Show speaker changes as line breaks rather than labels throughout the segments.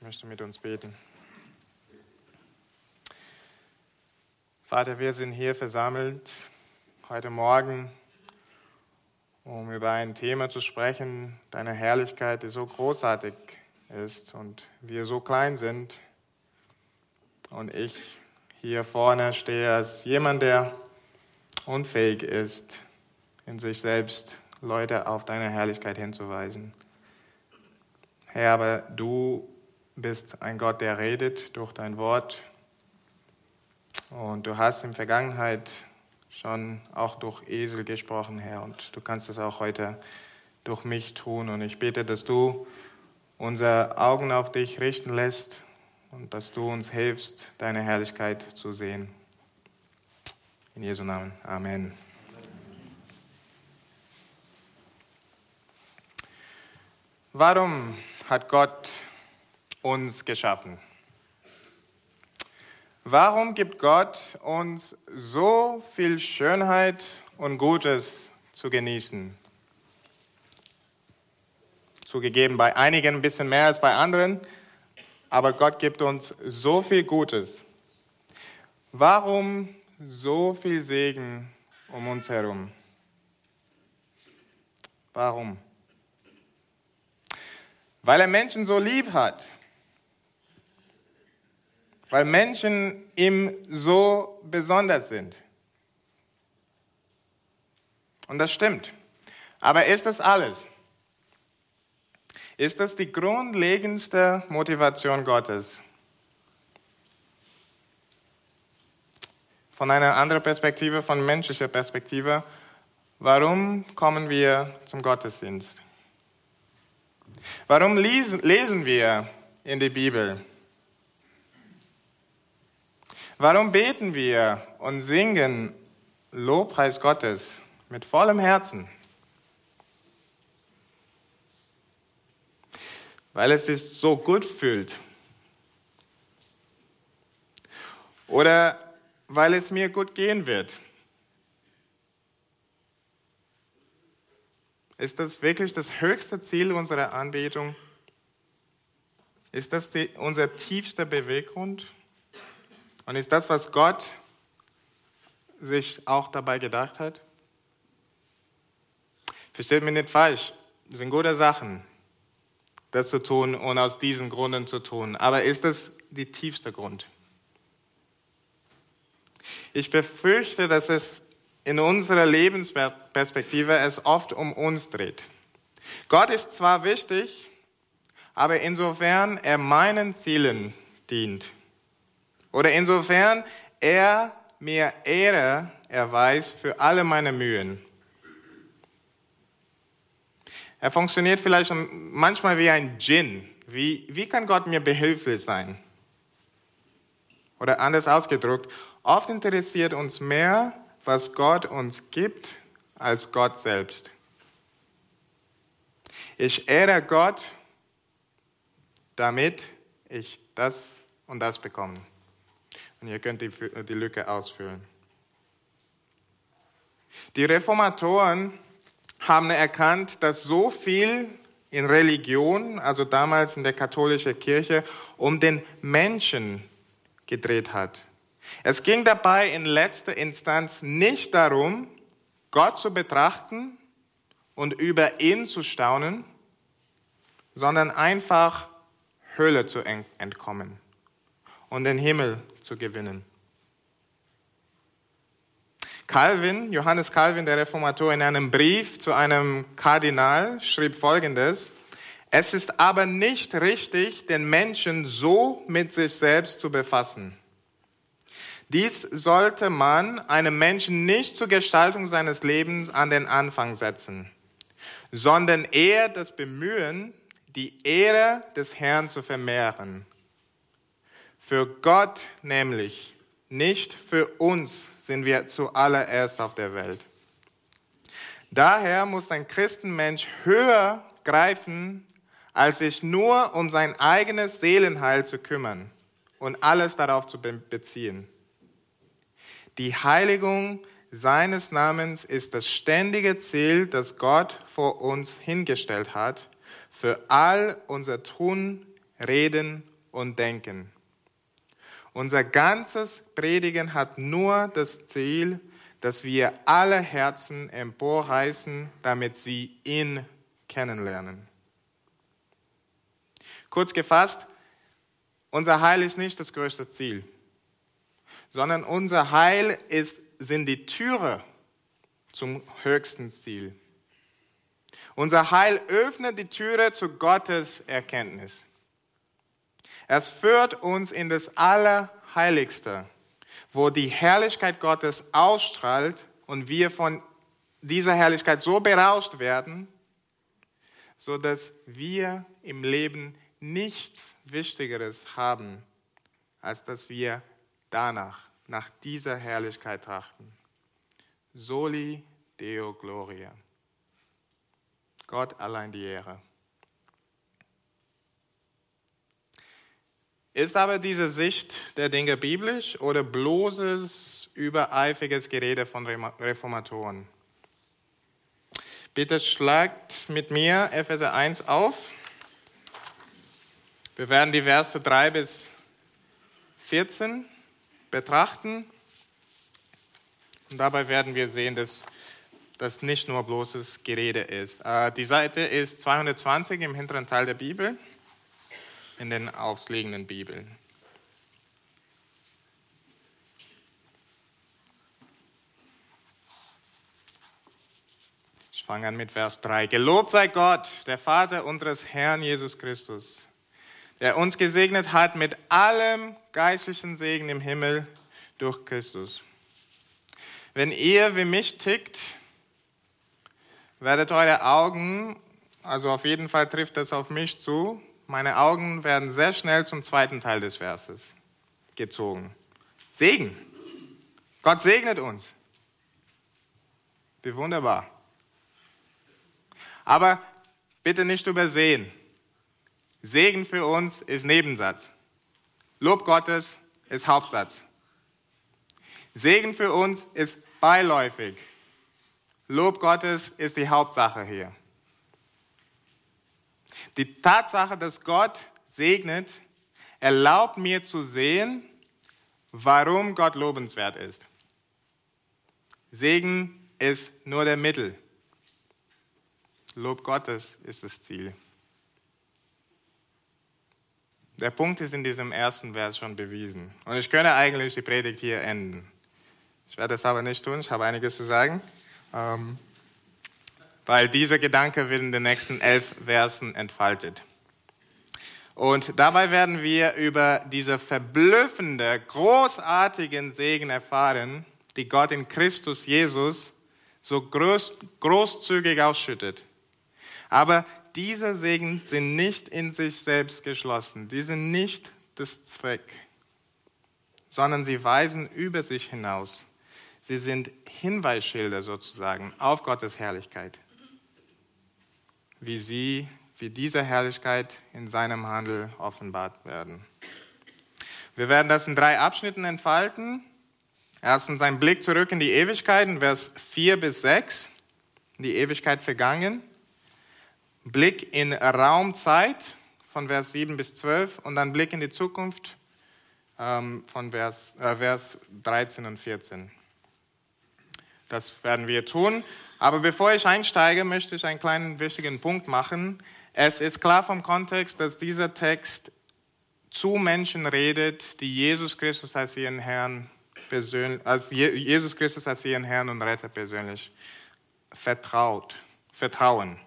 Ich möchte mit uns beten. Vater, wir sind hier versammelt heute Morgen, um über ein Thema zu sprechen, deine Herrlichkeit, die so großartig ist und wir so klein sind. Und ich hier vorne stehe als jemand, der unfähig ist, in sich selbst Leute auf deine Herrlichkeit hinzuweisen. Herr, aber du bist ein Gott, der redet durch dein Wort. Und du hast in der Vergangenheit schon auch durch Esel gesprochen, Herr. Und du kannst es auch heute durch mich tun. Und ich bete, dass du unsere Augen auf dich richten lässt und dass du uns hilfst, deine Herrlichkeit zu sehen. In Jesu Namen. Amen. Warum hat Gott uns geschaffen? Warum gibt Gott uns so viel Schönheit und Gutes zu genießen? Zugegeben, bei einigen ein bisschen mehr als bei anderen, aber Gott gibt uns so viel Gutes. Warum so viel Segen um uns herum? Warum? Weil er Menschen so lieb hat. Weil Menschen ihm so besonders sind. Und das stimmt. Aber ist das alles? Ist das die grundlegendste Motivation Gottes? Von einer anderen Perspektive, von menschlicher Perspektive, warum kommen wir zum Gottesdienst? Warum lesen wir in die Bibel? Warum beten wir und singen Lobpreis Gottes mit vollem Herzen? Weil es sich so gut fühlt. Oder weil es mir gut gehen wird. Ist das wirklich das höchste Ziel unserer Anbetung? Ist das die, unser tiefster Beweggrund? Und ist das, was Gott sich auch dabei gedacht hat? Versteht mich nicht falsch, das sind gute Sachen, das zu tun und aus diesen Gründen zu tun. Aber ist das der tiefste Grund? Ich befürchte, dass es in unserer Lebensperspektive es oft um uns dreht. Gott ist zwar wichtig, aber insofern er meinen Zielen dient oder insofern er mir Ehre erweist für alle meine Mühen. Er funktioniert vielleicht manchmal wie ein Djinn. Wie, wie kann Gott mir behilflich sein? Oder anders ausgedrückt, oft interessiert uns mehr, was Gott uns gibt, als Gott selbst. Ich ehre Gott, damit ich das und das bekomme. Und ihr könnt die, die Lücke ausfüllen. Die Reformatoren haben erkannt, dass so viel in Religion, also damals in der katholischen Kirche, um den Menschen gedreht hat. Es ging dabei in letzter Instanz nicht darum, Gott zu betrachten und über ihn zu staunen, sondern einfach Hölle zu entkommen und den Himmel zu gewinnen. Calvin, Johannes Calvin, der Reformator, in einem Brief zu einem Kardinal schrieb Folgendes. Es ist aber nicht richtig, den Menschen so mit sich selbst zu befassen. Dies sollte man einem Menschen nicht zur Gestaltung seines Lebens an den Anfang setzen, sondern eher das Bemühen, die Ehre des Herrn zu vermehren. Für Gott nämlich, nicht für uns sind wir zuallererst auf der Welt. Daher muss ein Christenmensch höher greifen, als sich nur um sein eigenes Seelenheil zu kümmern und alles darauf zu beziehen. Die Heiligung seines Namens ist das ständige Ziel, das Gott vor uns hingestellt hat, für all unser Tun, Reden und Denken. Unser ganzes Predigen hat nur das Ziel, dass wir alle Herzen emporreißen, damit sie ihn kennenlernen. Kurz gefasst, unser Heil ist nicht das größte Ziel, sondern unser Heil ist, sind die Türe zum höchsten Ziel. Unser Heil öffnet die Türe zu Gottes Erkenntnis. Es führt uns in das Allerheiligste, wo die Herrlichkeit Gottes ausstrahlt und wir von dieser Herrlichkeit so berauscht werden, so dass wir im Leben nichts Wichtigeres haben, als dass wir danach, nach dieser Herrlichkeit trachten. Soli Deo Gloria. Gott allein die Ehre. Ist aber diese Sicht der Dinge biblisch oder bloßes, übereifriges Gerede von Reformatoren? Bitte schlagt mit mir Epheser 1 auf. Wir werden die Verse 3 bis 14 betrachten. Und dabei werden wir sehen, dass das nicht nur bloßes Gerede ist. Äh, die Seite ist 220 im hinteren Teil der Bibel, in den aufliegenden Bibeln. Ich fange an mit Vers 3. Gelobt sei Gott, der Vater unseres Herrn Jesus Christus, der uns gesegnet hat mit allem geistlichen Segen im Himmel durch Christus. Wenn ihr wie mich tickt, werdet eure Augen, also auf jeden Fall trifft das auf mich zu, meine Augen werden sehr schnell zum zweiten Teil des Verses gezogen. Segen. Gott segnet uns. Wie wunderbar. Aber bitte nicht übersehen. Segen für uns ist Nebensatz. Lob Gottes ist Hauptsatz. Segen für uns ist beiläufig. Lob Gottes ist die Hauptsache hier. Die Tatsache, dass Gott segnet, erlaubt mir zu sehen, warum Gott lobenswert ist. Segen ist nur der Mittel. Lob Gottes ist das Ziel. Der Punkt ist in diesem ersten Vers schon bewiesen. Und ich könnte eigentlich die Predigt hier enden. Ich werde es aber nicht tun, ich habe einiges zu sagen. Ähm, weil dieser Gedanke wird in den nächsten elf Versen entfaltet. Und dabei werden wir über diese verblüffende, großartigen Segen erfahren, die Gott in Christus Jesus so groß, großzügig ausschüttet. Aber diese Segen sind nicht in sich selbst geschlossen. Die sind nicht das Zweck, sondern sie weisen über sich hinaus. Sie sind Hinweisschilder sozusagen auf Gottes Herrlichkeit. Wie sie, wie diese Herrlichkeit in seinem Handel offenbart werden. Wir werden das in drei Abschnitten entfalten. Erstens ein Blick zurück in die Ewigkeit, in Vers 4 bis 6, die Ewigkeit vergangen. Blick in Raumzeit von Vers 7 bis 12 und dann Blick in die Zukunft ähm, von Vers, äh, Vers 13 und 14. Das werden wir tun. Aber bevor ich einsteige, möchte ich einen kleinen wichtigen Punkt machen. Es ist klar vom Kontext, dass dieser Text zu Menschen redet, die Jesus Christus als ihren Herrn persönlich, als Jesus Christus als ihren Herrn und Retter persönlich vertraut, vertrauen.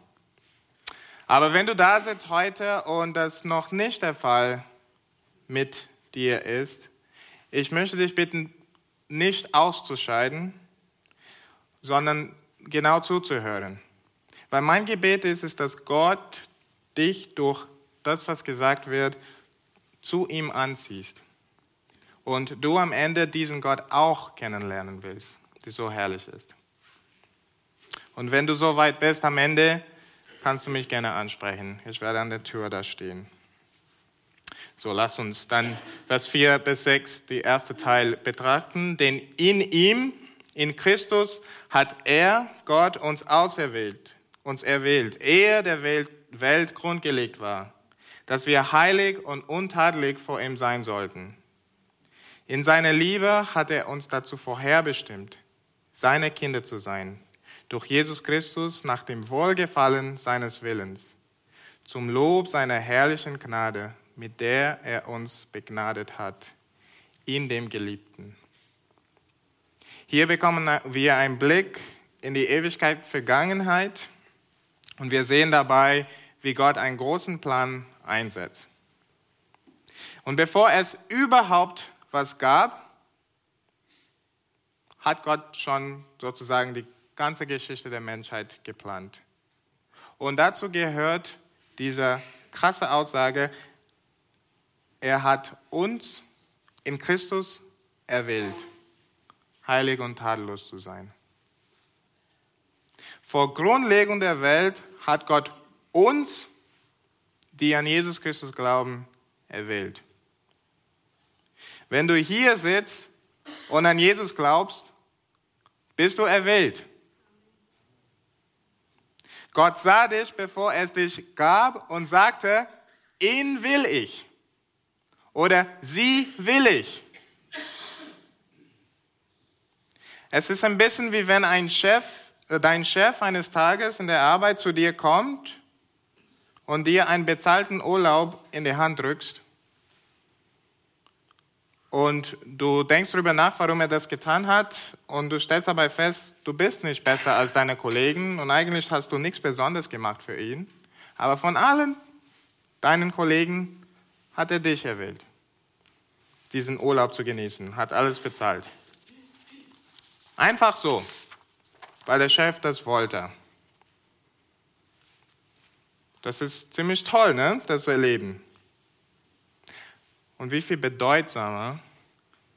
Aber wenn du da sitzt heute und das noch nicht der Fall mit dir ist, ich möchte dich bitten, nicht auszuscheiden, sondern genau zuzuhören. Weil mein Gebet ist es, dass Gott dich durch das, was gesagt wird, zu ihm anziehst. Und du am Ende diesen Gott auch kennenlernen willst, der so herrlich ist. Und wenn du so weit bist am Ende, kannst du mich gerne ansprechen. Ich werde an der Tür da stehen. So, lass uns dann Vers 4 bis 6, die erste Teil betrachten. Denn in ihm, in Christus, hat er, Gott, uns auserwählt, uns erwählt, ehe der Welt, Welt grundgelegt war, dass wir heilig und untadelig vor ihm sein sollten. In seiner Liebe hat er uns dazu vorherbestimmt, seine Kinder zu sein, durch Jesus Christus nach dem Wohlgefallen seines Willens, zum Lob seiner herrlichen Gnade, mit der er uns begnadet hat, in dem Geliebten. Hier bekommen wir einen Blick in die Ewigkeit Vergangenheit und wir sehen dabei, wie Gott einen großen Plan einsetzt. Und bevor es überhaupt was gab, hat Gott schon sozusagen die ganze Geschichte der Menschheit geplant. Und dazu gehört diese krasse Aussage, er hat uns in Christus erwählt heilig und tadellos zu sein. Vor Grundlegung der Welt hat Gott uns, die an Jesus Christus glauben, erwählt. Wenn du hier sitzt und an Jesus glaubst, bist du erwählt. Gott sah dich, bevor es dich gab und sagte, ihn will ich oder sie will ich. Es ist ein bisschen wie wenn ein Chef, äh, dein Chef eines Tages in der Arbeit zu dir kommt und dir einen bezahlten Urlaub in die Hand drückst. Und du denkst darüber nach, warum er das getan hat, und du stellst dabei fest, du bist nicht besser als deine Kollegen und eigentlich hast du nichts Besonderes gemacht für ihn. Aber von allen deinen Kollegen hat er dich erwählt, diesen Urlaub zu genießen, hat alles bezahlt. Einfach so, weil der Chef das wollte. Das ist ziemlich toll, ne? das Erleben. Und wie viel bedeutsamer,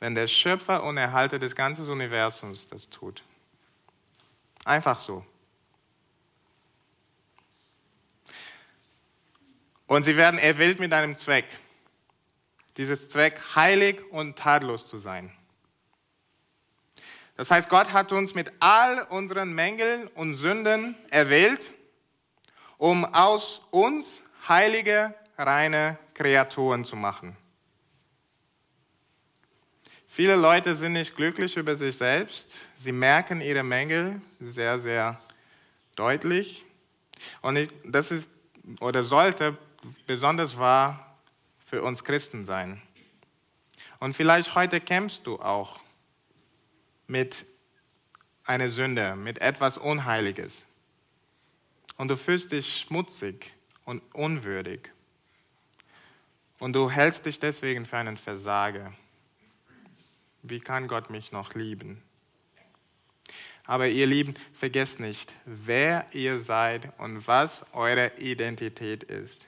wenn der Schöpfer und Erhalter des ganzen Universums das tut. Einfach so. Und sie werden erwählt mit einem Zweck. Dieses Zweck, heilig und tadellos zu sein. Das heißt, Gott hat uns mit all unseren Mängeln und Sünden erwählt, um aus uns heilige, reine Kreaturen zu machen. Viele Leute sind nicht glücklich über sich selbst. Sie merken ihre Mängel sehr, sehr deutlich. Und das ist oder sollte besonders wahr für uns Christen sein. Und vielleicht heute kämpfst du auch mit einer Sünde, mit etwas Unheiliges. Und du fühlst dich schmutzig und unwürdig. Und du hältst dich deswegen für einen Versager. Wie kann Gott mich noch lieben? Aber ihr Lieben, vergesst nicht, wer ihr seid und was eure Identität ist.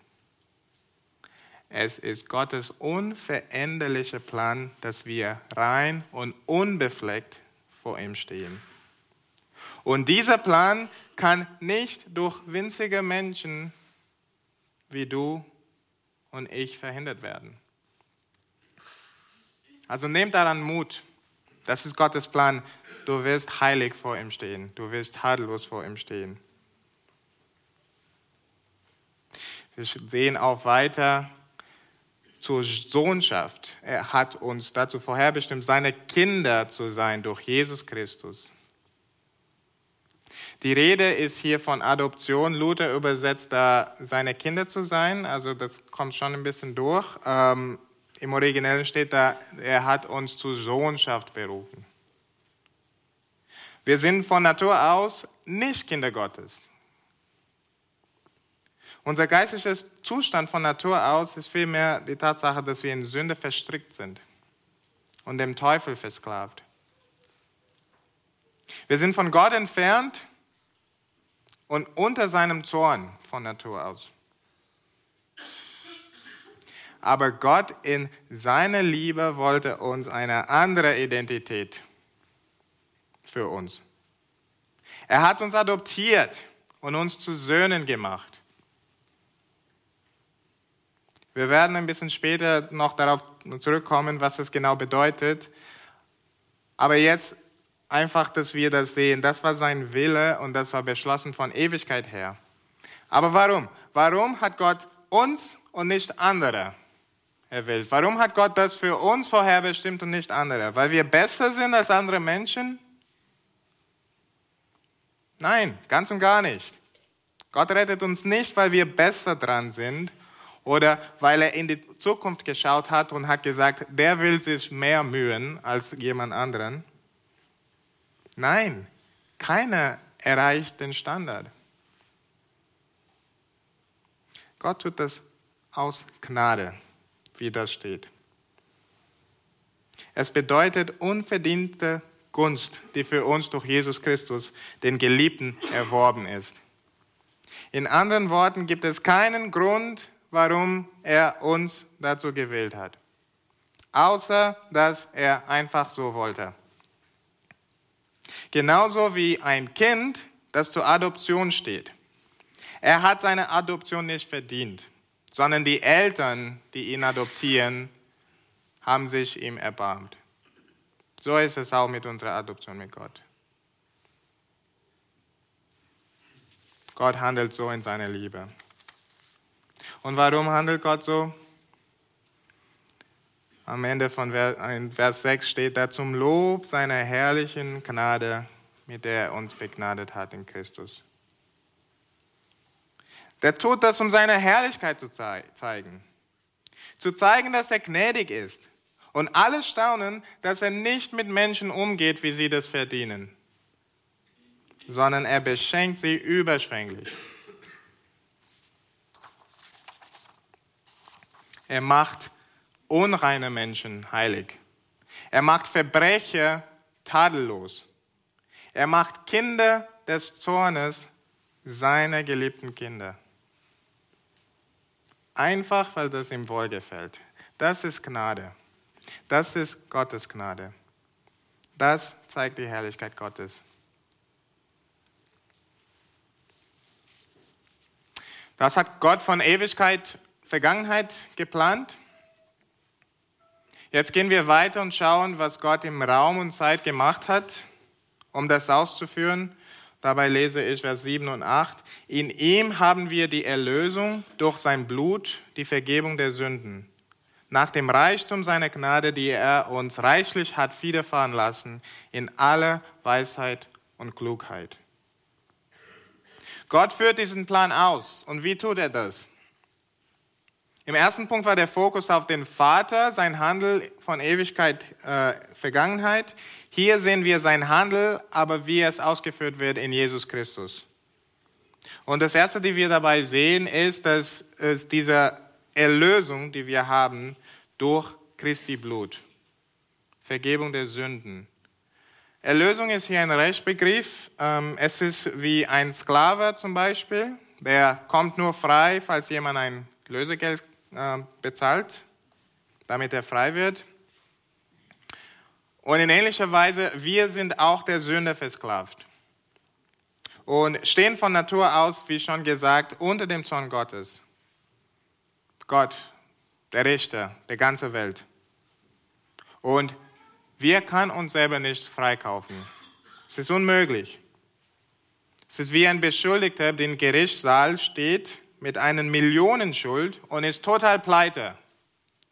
Es ist Gottes unveränderlicher Plan, dass wir rein und unbefleckt vor ihm stehen. Und dieser Plan kann nicht durch winzige Menschen wie du und ich verhindert werden. Also nehmt daran Mut. Das ist Gottes Plan. Du wirst heilig vor ihm stehen. Du wirst tadellos vor ihm stehen. Wir sehen auch weiter, zur Sohnschaft. Er hat uns dazu vorherbestimmt, seine Kinder zu sein durch Jesus Christus. Die Rede ist hier von Adoption. Luther übersetzt da seine Kinder zu sein. Also das kommt schon ein bisschen durch. Ähm, Im Originellen steht da, er hat uns zur Sohnschaft berufen. Wir sind von Natur aus nicht Kinder Gottes. Unser geistlicher Zustand von Natur aus ist vielmehr die Tatsache, dass wir in Sünde verstrickt sind und dem Teufel versklavt. Wir sind von Gott entfernt und unter seinem Zorn von Natur aus. Aber Gott in seiner Liebe wollte uns eine andere Identität für uns. Er hat uns adoptiert und uns zu Söhnen gemacht. Wir werden ein bisschen später noch darauf zurückkommen, was das genau bedeutet. Aber jetzt einfach, dass wir das sehen. Das war sein Wille und das war beschlossen von Ewigkeit her. Aber warum? Warum hat Gott uns und nicht andere erwählt. Warum hat Gott das für uns vorherbestimmt und nicht andere? Weil wir besser sind als andere Menschen? Nein, ganz und gar nicht. Gott rettet uns nicht, weil wir besser dran sind oder weil er in die Zukunft geschaut hat und hat gesagt, der will sich mehr mühen als jemand anderen. Nein, keiner erreicht den Standard. Gott tut das aus Gnade, wie das steht. Es bedeutet unverdiente Gunst, die für uns durch Jesus Christus, den Geliebten, erworben ist. In anderen Worten gibt es keinen Grund, warum er uns dazu gewählt hat, außer dass er einfach so wollte. Genauso wie ein Kind, das zur Adoption steht. Er hat seine Adoption nicht verdient, sondern die Eltern, die ihn adoptieren, haben sich ihm erbarmt. So ist es auch mit unserer Adoption mit Gott. Gott handelt so in seiner Liebe. Und warum handelt Gott so? Am Ende von Vers 6 steht da zum Lob seiner herrlichen Gnade, mit der er uns begnadet hat in Christus. Der tut das, um seine Herrlichkeit zu zeigen. Zu zeigen, dass er gnädig ist. Und alle staunen, dass er nicht mit Menschen umgeht, wie sie das verdienen, sondern er beschenkt sie überschwänglich. Er macht unreine Menschen heilig. Er macht Verbrecher tadellos. Er macht Kinder des Zornes seine geliebten Kinder. Einfach, weil das ihm wohlgefällt. Das ist Gnade. Das ist Gottes Gnade. Das zeigt die Herrlichkeit Gottes. Das hat Gott von Ewigkeit, Vergangenheit geplant. Jetzt gehen wir weiter und schauen, was Gott im Raum und Zeit gemacht hat, um das auszuführen. Dabei lese ich Vers 7 und 8. In ihm haben wir die Erlösung durch sein Blut, die Vergebung der Sünden. Nach dem Reichtum seiner Gnade, die er uns reichlich hat widerfahren lassen, in aller Weisheit und Klugheit. Gott führt diesen Plan aus. Und wie tut er das? Im ersten Punkt war der Fokus auf den Vater, sein Handel von Ewigkeit, äh, Vergangenheit. Hier sehen wir sein Handel, aber wie es ausgeführt wird in Jesus Christus. Und das Erste, die wir dabei sehen, ist, dass es diese Erlösung, die wir haben, durch Christi Blut. Vergebung der Sünden. Erlösung ist hier ein Rechtsbegriff. Ähm, es ist wie ein Sklave zum Beispiel. Der kommt nur frei, falls jemand ein Lösegeld bezahlt, damit er frei wird. Und in ähnlicher Weise, wir sind auch der Sünde versklavt. Und stehen von Natur aus, wie schon gesagt, unter dem Zorn Gottes. Gott, der Richter der ganzen Welt. Und wir können uns selber nicht freikaufen. Es ist unmöglich. Es ist wie ein Beschuldigter, der im Gerichtssaal steht mit einer Millionenschuld und ist total pleite,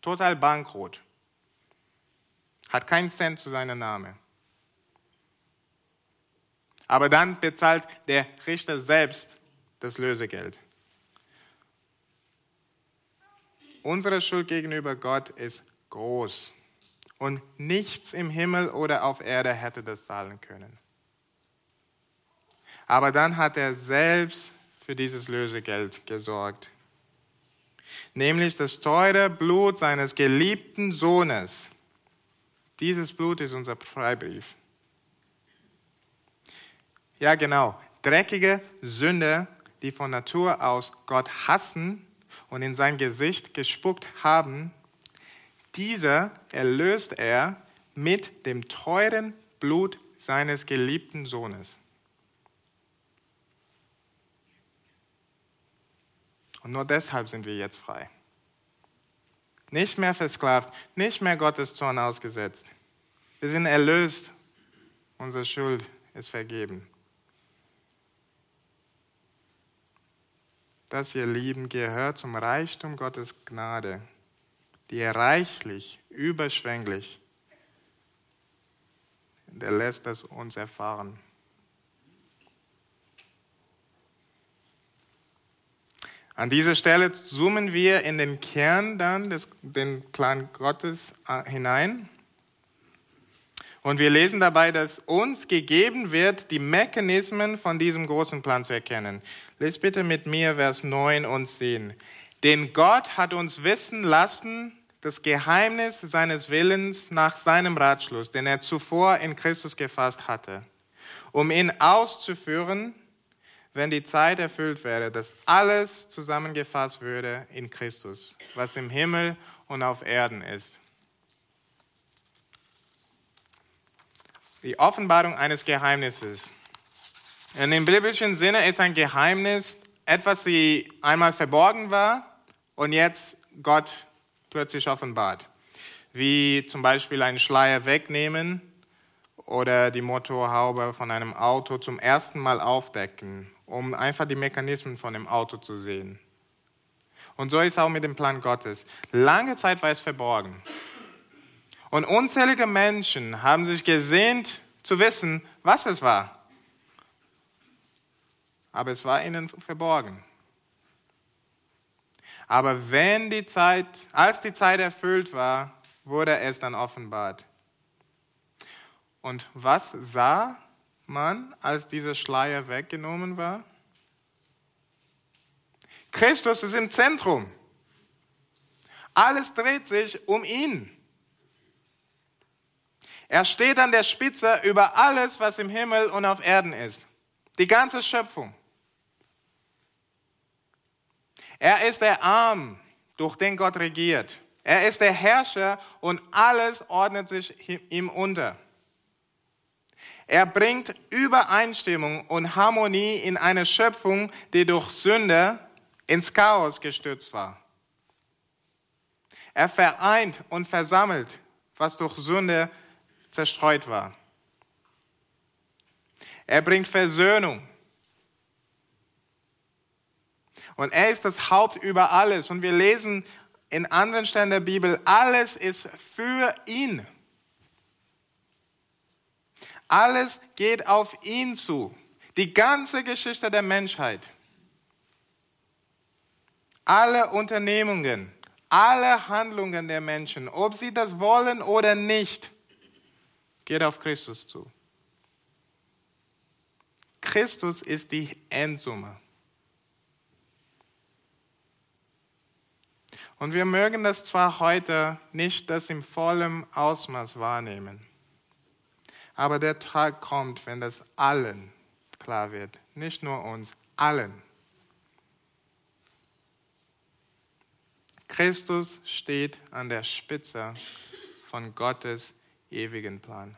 total bankrott, hat keinen Cent zu seinem Namen. Aber dann bezahlt der Richter selbst das Lösegeld. Unsere Schuld gegenüber Gott ist groß und nichts im Himmel oder auf Erde hätte das zahlen können. Aber dann hat er selbst für dieses Lösegeld gesorgt. Nämlich das teure Blut seines geliebten Sohnes. Dieses Blut ist unser Freibrief. Ja, genau. Dreckige Sünder, die von Natur aus Gott hassen und in sein Gesicht gespuckt haben, dieser erlöst er mit dem teuren Blut seines geliebten Sohnes. Und nur deshalb sind wir jetzt frei. Nicht mehr versklavt, nicht mehr Gottes Zorn ausgesetzt. Wir sind erlöst. Unsere Schuld ist vergeben. das ihr Lieben gehört zum Reichtum Gottes Gnade, die er reichlich, überschwänglich, der lässt es uns erfahren. An dieser Stelle zoomen wir in den Kern dann, des, den Plan Gottes äh, hinein. Und wir lesen dabei, dass uns gegeben wird, die Mechanismen von diesem großen Plan zu erkennen. Lest bitte mit mir Vers 9 und 10. Denn Gott hat uns wissen lassen, das Geheimnis seines Willens nach seinem Ratschluss, den er zuvor in Christus gefasst hatte, um ihn auszuführen, wenn die Zeit erfüllt wäre, dass alles zusammengefasst würde in Christus, was im Himmel und auf Erden ist. Die Offenbarung eines Geheimnisses. In dem biblischen Sinne ist ein Geheimnis etwas, das einmal verborgen war und jetzt Gott plötzlich offenbart. Wie zum Beispiel einen Schleier wegnehmen oder die Motorhaube von einem Auto zum ersten Mal aufdecken um einfach die Mechanismen von dem Auto zu sehen. Und so ist auch mit dem Plan Gottes. Lange Zeit war es verborgen. Und unzählige Menschen haben sich gesehnt zu wissen, was es war. Aber es war ihnen verborgen. Aber wenn die Zeit, als die Zeit erfüllt war, wurde es dann offenbart. Und was sah man, als dieser Schleier weggenommen war? Christus ist im Zentrum. Alles dreht sich um ihn. Er steht an der Spitze über alles, was im Himmel und auf Erden ist. Die ganze Schöpfung. Er ist der Arm, durch den Gott regiert. Er ist der Herrscher und alles ordnet sich ihm unter. Er bringt Übereinstimmung und Harmonie in eine Schöpfung, die durch Sünde ins Chaos gestürzt war. Er vereint und versammelt, was durch Sünde zerstreut war. Er bringt Versöhnung. Und er ist das Haupt über alles. Und wir lesen in anderen Stellen der Bibel, alles ist für ihn. Alles geht auf ihn zu. Die ganze Geschichte der Menschheit. Alle Unternehmungen, alle Handlungen der Menschen, ob sie das wollen oder nicht, geht auf Christus zu. Christus ist die Endsumme. Und wir mögen das zwar heute nicht das im vollen Ausmaß wahrnehmen. Aber der Tag kommt, wenn das allen klar wird. Nicht nur uns, allen. Christus steht an der Spitze von Gottes ewigen Plan.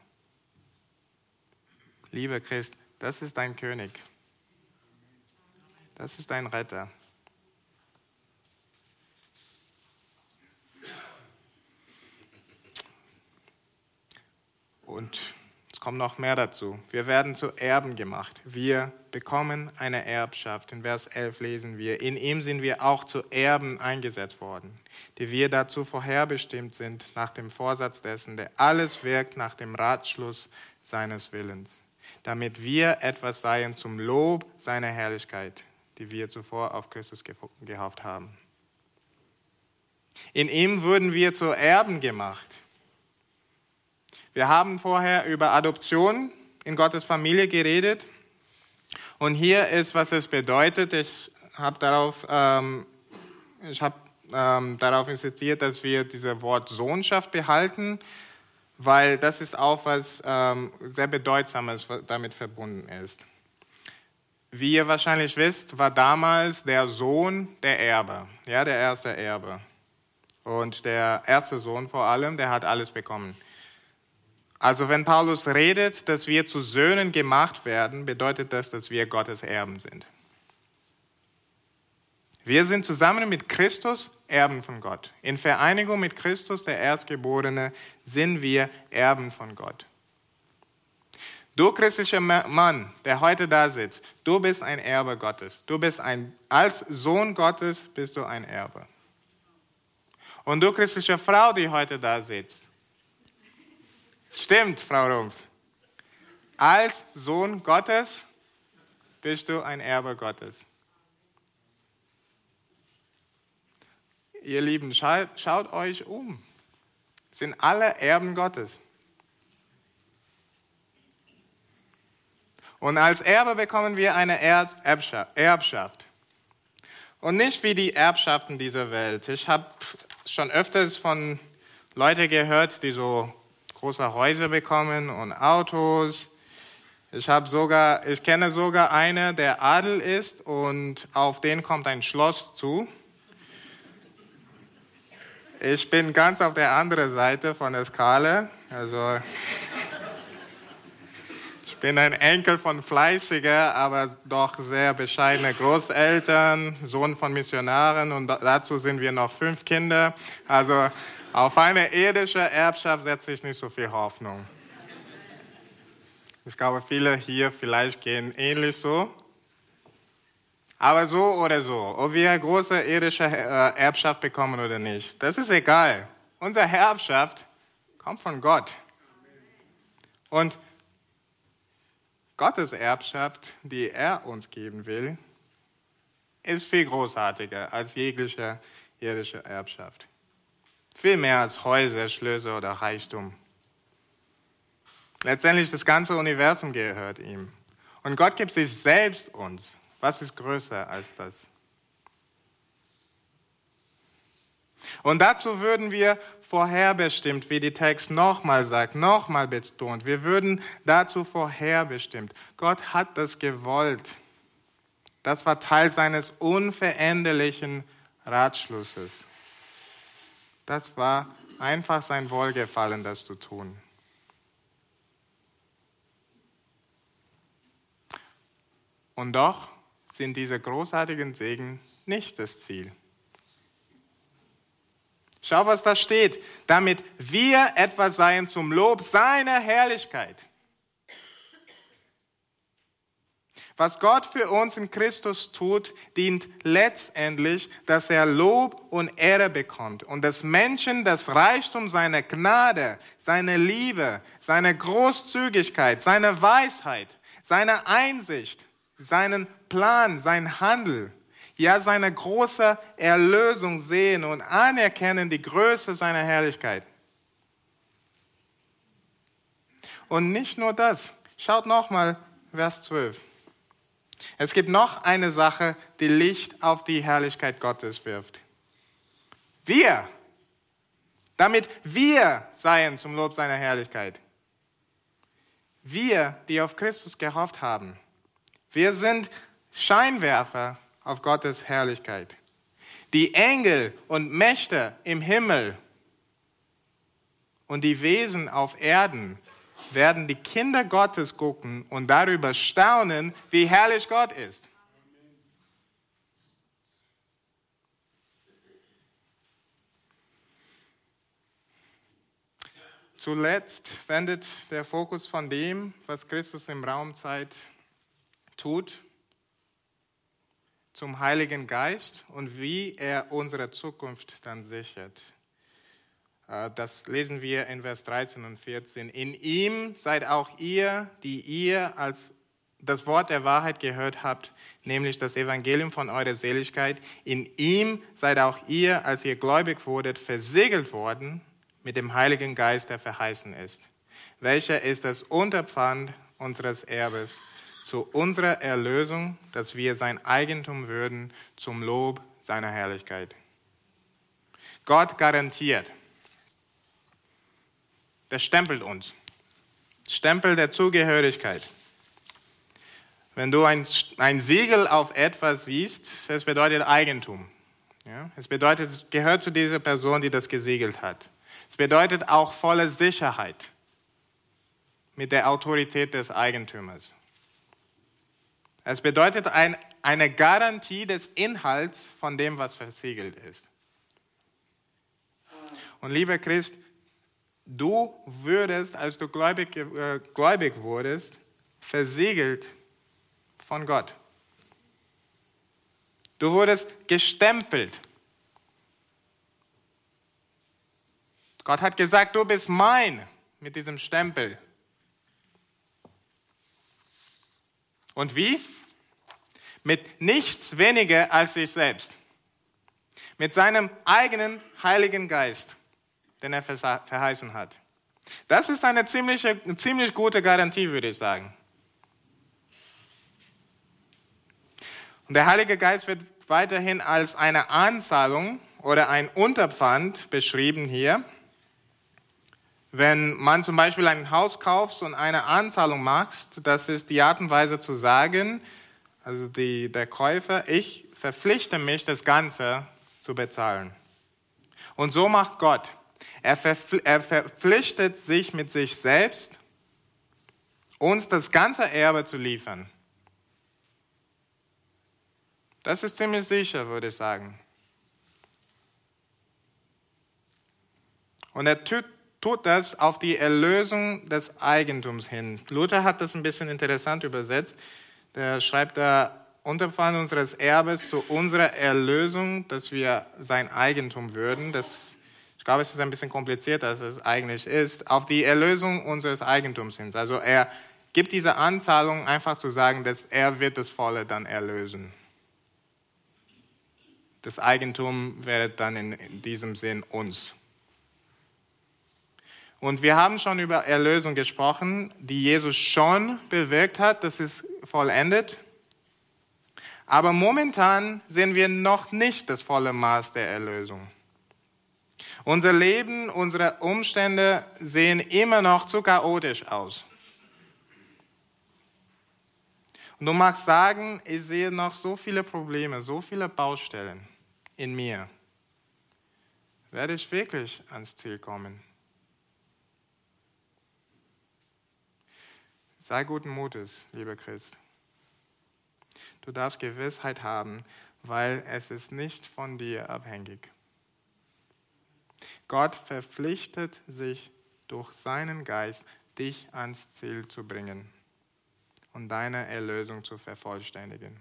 Lieber Christ, das ist dein König. Das ist dein Retter. Und kommt noch mehr dazu. Wir werden zu Erben gemacht. Wir bekommen eine Erbschaft. In Vers 11 lesen wir, in ihm sind wir auch zu Erben eingesetzt worden, die wir dazu vorherbestimmt sind, nach dem Vorsatz dessen, der alles wirkt nach dem Ratschluss seines Willens, damit wir etwas seien zum Lob seiner Herrlichkeit, die wir zuvor auf Christus gehofft haben. In ihm wurden wir zu Erben gemacht. Wir haben vorher über Adoption in Gottes Familie geredet. Und hier ist, was es bedeutet. Ich habe darauf, ähm, hab, ähm, darauf insistiert, dass wir dieses Wort Sohnschaft behalten, weil das ist auch was ähm, sehr Bedeutsames, was damit verbunden ist. Wie ihr wahrscheinlich wisst, war damals der Sohn der Erbe, ja, der erste Erbe. Und der erste Sohn vor allem, der hat alles bekommen. Also wenn Paulus redet, dass wir zu Söhnen gemacht werden, bedeutet das, dass wir Gottes Erben sind. Wir sind zusammen mit Christus Erben von Gott. In Vereinigung mit Christus, der Erstgeborene, sind wir Erben von Gott. Du christlicher Mann, der heute da sitzt, du bist ein Erbe Gottes. Du bist ein, als Sohn Gottes bist du ein Erbe. Und du christliche Frau, die heute da sitzt. Stimmt, Frau Rumpf. Als Sohn Gottes bist du ein Erbe Gottes. Ihr Lieben, schaut, schaut euch um. Sind alle Erben Gottes. Und als Erbe bekommen wir eine Erbschaft. Und nicht wie die Erbschaften dieser Welt. Ich habe schon öfters von Leuten gehört, die so große Häuser bekommen und Autos. Ich sogar, ich kenne sogar eine, der Adel ist und auf den kommt ein Schloss zu. Ich bin ganz auf der anderen Seite von der Skala. Also ich bin ein Enkel von fleißiger, aber doch sehr bescheidener Großeltern, Sohn von Missionaren und dazu sind wir noch fünf Kinder. Also auf eine irdische Erbschaft setze ich nicht so viel Hoffnung. Ich glaube, viele hier vielleicht gehen ähnlich so. Aber so oder so, ob wir große irdische äh, Erbschaft bekommen oder nicht, das ist egal. Unsere Erbschaft kommt von Gott. Und Gottes Erbschaft, die er uns geben will, ist viel großartiger als jegliche irdische Erbschaft. Viel mehr als Häuser, Schlösser oder Reichtum. Letztendlich das ganze Universum gehört ihm. Und Gott gibt sich selbst uns. Was ist größer als das? Und dazu würden wir vorherbestimmt, wie die Text nochmal sagt, nochmal betont. Wir würden dazu vorherbestimmt. Gott hat das gewollt. Das war Teil seines unveränderlichen Ratschlusses. Das war einfach sein Wohlgefallen, das zu tun. Und doch sind diese großartigen Segen nicht das Ziel. Schau, was da steht. Damit wir etwas seien zum Lob seiner Herrlichkeit. Was Gott für uns in Christus tut, dient letztendlich, dass er Lob und Ehre bekommt und dass Menschen das Reichtum seiner Gnade, seine Liebe, seine Großzügigkeit, seine Weisheit, seine Einsicht, seinen Plan, sein Handel ja seine große Erlösung sehen und anerkennen die Größe seiner Herrlichkeit. Und nicht nur das. Schaut nochmal Vers 12. Es gibt noch eine Sache, die Licht auf die Herrlichkeit Gottes wirft. Wir, damit wir seien zum Lob seiner Herrlichkeit. Wir, die auf Christus gehofft haben. Wir sind Scheinwerfer auf Gottes Herrlichkeit. Die Engel und Mächte im Himmel und die Wesen auf Erden werden die Kinder Gottes gucken und darüber staunen, wie herrlich Gott ist. Zuletzt wendet der Fokus von dem, was Christus im Raumzeit tut, zum Heiligen Geist und wie er unsere Zukunft dann sichert. Äh, das lesen wir in Vers 13 und 14. In ihm seid auch ihr, die ihr als das Wort der Wahrheit gehört habt, nämlich das Evangelium von eurer Seligkeit. In ihm seid auch ihr, als ihr gläubig wurdet, versiegelt worden mit dem Heiligen Geist, der verheißen ist. Welcher ist das Unterpfand unseres Erbes? zu unserer Erlösung, dass wir sein Eigentum würden zum Lob seiner Herrlichkeit. Gott garantiert. Der stempelt uns. Stempel der Zugehörigkeit. Wenn du ein, ein Siegel auf etwas siehst, das bedeutet Eigentum. Ja? Es bedeutet, es gehört zu dieser Person, die das gesiegelt hat. Es bedeutet auch volle Sicherheit mit der Autorität des Eigentümers. Es bedeutet ein, eine Garantie des Inhalts von dem, was versiegelt ist. Und lieber Christ, du würdest, als du gläubig, äh, gläubig wurdest, versiegelt von Gott. Du wurdest gestempelt. Gott hat gesagt, du bist mein mit diesem Stempel. Und wie? Mit nichts weniger als sich selbst. Mit seinem eigenen Heiligen Geist, den er verheißen hat. Das ist eine ziemlich, eine ziemlich gute Garantie, würde ich sagen. Und der Heilige Geist wird weiterhin als eine Anzahlung oder ein Unterpfand beschrieben hier. Wenn man zum Beispiel ein Haus kauft und eine Anzahlung macht, das ist die Art und Weise zu sagen, also die, der Käufer, ich verpflichte mich, das Ganze zu bezahlen. Und so macht Gott. Er, er verpflichtet sich mit sich selbst, uns das ganze Erbe zu liefern. Das ist ziemlich sicher, würde ich sagen. Und er tut, das auf die Erlösung des Eigentums hin. Luther hat das ein bisschen interessant übersetzt. Der schreibt da, Unterpfand unseres Erbes zu unserer Erlösung, dass wir sein Eigentum würden. Das glaube, es ist ein bisschen komplizierter, als es eigentlich ist, auf die Erlösung unseres Eigentums hin. Also er gibt diese Anzahlung einfach zu sagen, dass er wird das Volle dann erlösen. Das Eigentum wäre dann in diesem Sinn uns. Und wir haben schon über Erlösung gesprochen, die Jesus schon bewirkt hat, das ist vollendet. Aber momentan sehen wir noch nicht das volle Maß der Erlösung. Unser Leben, unsere Umstände sehen immer noch zu chaotisch aus. Und du magst sagen, ich sehe noch so viele Probleme, so viele Baustellen in mir. Werde ich wirklich ans Ziel kommen? Sei guten Mutes, lieber Christ. Du darfst Gewissheit haben, weil es ist nicht von dir abhängig. Gott verpflichtet sich durch seinen Geist, dich ans Ziel zu bringen und deine Erlösung zu vervollständigen.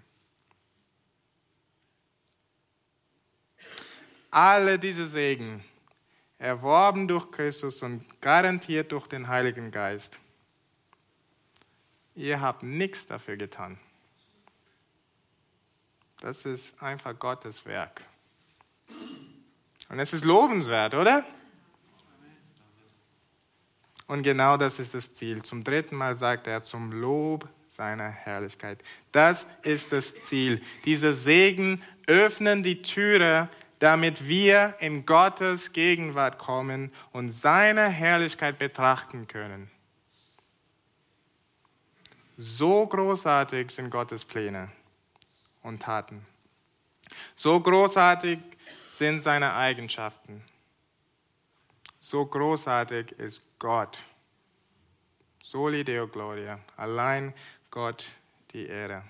Alle diese Segen, erworben durch Christus und garantiert durch den Heiligen Geist, ihr habt nichts dafür getan. Das ist einfach Gottes Werk. Und es ist lobenswert, oder? Und genau das ist das Ziel. Zum dritten Mal sagt er, zum Lob seiner Herrlichkeit. Das ist das Ziel. Diese Segen öffnen die Türe, damit wir in Gottes Gegenwart kommen und seine Herrlichkeit betrachten können. So großartig sind Gottes Pläne und Taten. So großartig sind seine Eigenschaften. So großartig ist Gott. Soli Deo Gloria. Allein Gott die Ehre.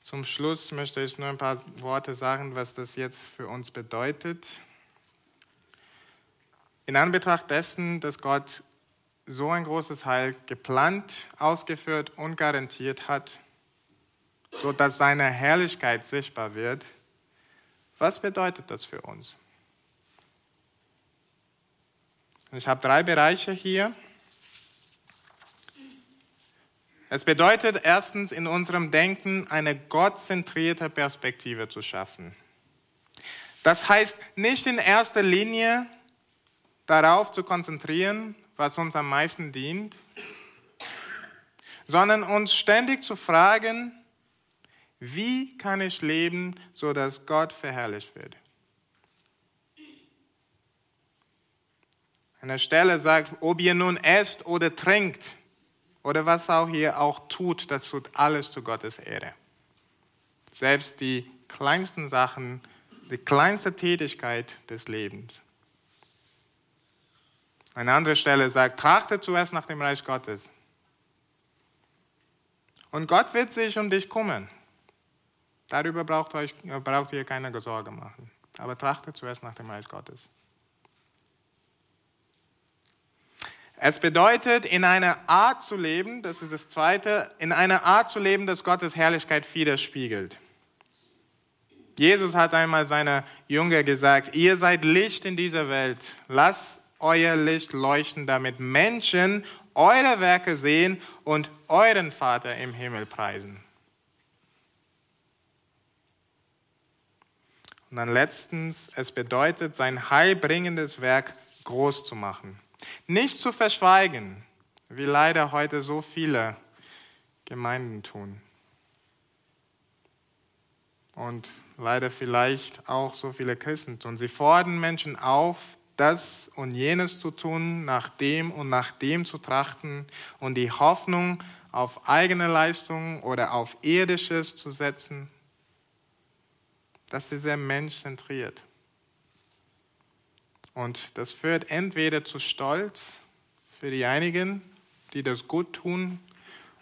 Zum Schluss möchte ich nur ein paar Worte sagen, was das jetzt für uns bedeutet. In Anbetracht dessen, dass Gott so ein großes Heil geplant, ausgeführt und garantiert hat, so dass seine Herrlichkeit sichtbar wird. Was bedeutet das für uns? Ich habe drei Bereiche hier. Es bedeutet erstens in unserem Denken eine gottzentrierte Perspektive zu schaffen. Das heißt nicht in erster Linie darauf zu konzentrieren, was uns am meisten dient, sondern uns ständig zu fragen, wie kann ich leben, sodass Gott verherrlicht wird? An der Stelle sagt, ob ihr nun esst oder trinkt oder was auch ihr auch tut, das tut alles zu Gottes Ehre. Selbst die kleinsten Sachen, die kleinste Tätigkeit des Lebens. Eine andere Stelle sagt, trachtet zuerst nach dem Reich Gottes. Und Gott wird sich um dich kümmern. Darüber braucht, euch, braucht ihr keine Sorge machen. Aber trachtet zuerst nach dem Reich Gottes. Es bedeutet, in einer Art zu leben, das ist das Zweite, in einer Art zu leben, dass Gottes Herrlichkeit widerspiegelt. Jesus hat einmal seiner Jünger gesagt, ihr seid Licht in dieser Welt. Lasst euer Licht leuchten, damit Menschen eure Werke sehen und euren Vater im Himmel preisen. Und dann letztens, es bedeutet, sein heilbringendes Werk groß zu machen. Nicht zu verschweigen, wie leider heute so viele Gemeinden tun. Und leider vielleicht auch so viele Christen tun. Sie fordern Menschen auf, das und jenes zu tun, nach dem und nach dem zu trachten und die Hoffnung auf eigene Leistung oder auf irdisches zu setzen. Das ist sehr menschzentriert. Und das führt entweder zu Stolz für die einigen, die das gut tun,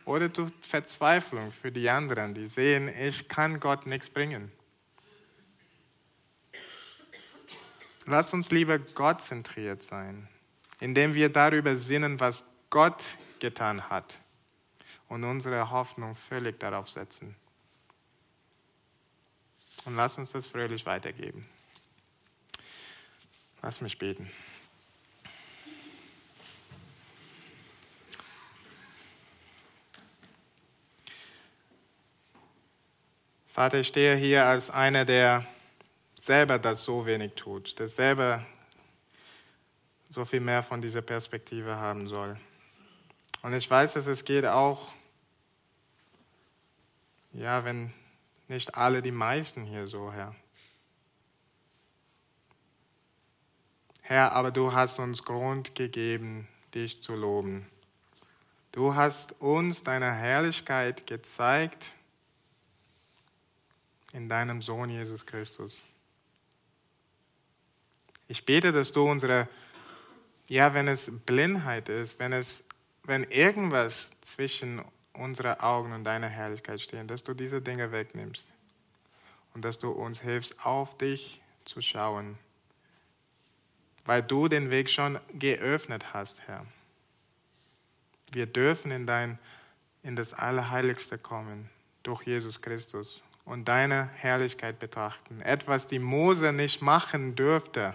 oder zu Verzweiflung für die anderen, die sehen, ich kann Gott nichts bringen. Lass uns lieber Gott zentriert sein, indem wir darüber sinnen, was Gott getan hat und unsere Hoffnung völlig darauf setzen. Und lass uns das fröhlich weitergeben. Lass mich beten. Vater, ich stehe hier als einer, der selber das so wenig tut, der selber so viel mehr von dieser Perspektive haben soll. Und ich weiß, dass es geht auch, ja, wenn nicht alle, die meisten hier so, Herr. Herr, aber du hast uns Grund gegeben, dich zu loben. Du hast uns deine Herrlichkeit gezeigt in deinem Sohn Jesus Christus. Ich bete, dass du unsere, ja, wenn es Blindheit ist, wenn es, wenn irgendwas zwischen unsere Augen und deiner Herrlichkeit stehen, dass du diese Dinge wegnimmst und dass du uns hilfst, auf dich zu schauen weil du den Weg schon geöffnet hast, Herr. Wir dürfen in, dein, in das Allerheiligste kommen durch Jesus Christus und deine Herrlichkeit betrachten. Etwas, die Mose nicht machen dürfte.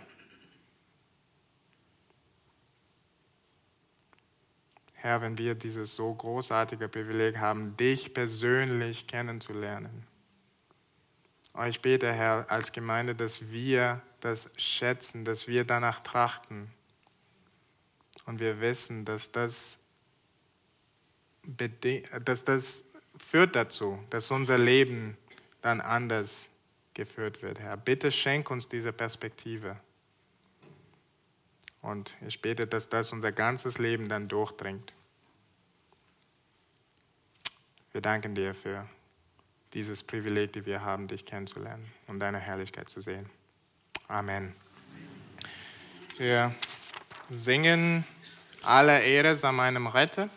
Herr, wenn wir dieses so großartige Privileg haben, dich persönlich kennenzulernen. Und ich bete, Herr, als Gemeinde, dass wir das schätzen, dass wir danach trachten. Und wir wissen, dass das, dass das führt dazu, dass unser Leben dann anders geführt wird, Herr. Bitte schenk uns diese Perspektive. Und ich bete, dass das unser ganzes Leben dann durchdringt. Wir danken dir für dieses Privileg, die wir haben, dich kennenzulernen und deine Herrlichkeit zu sehen. Amen. Wir singen alle Ehre sei meinem Retter.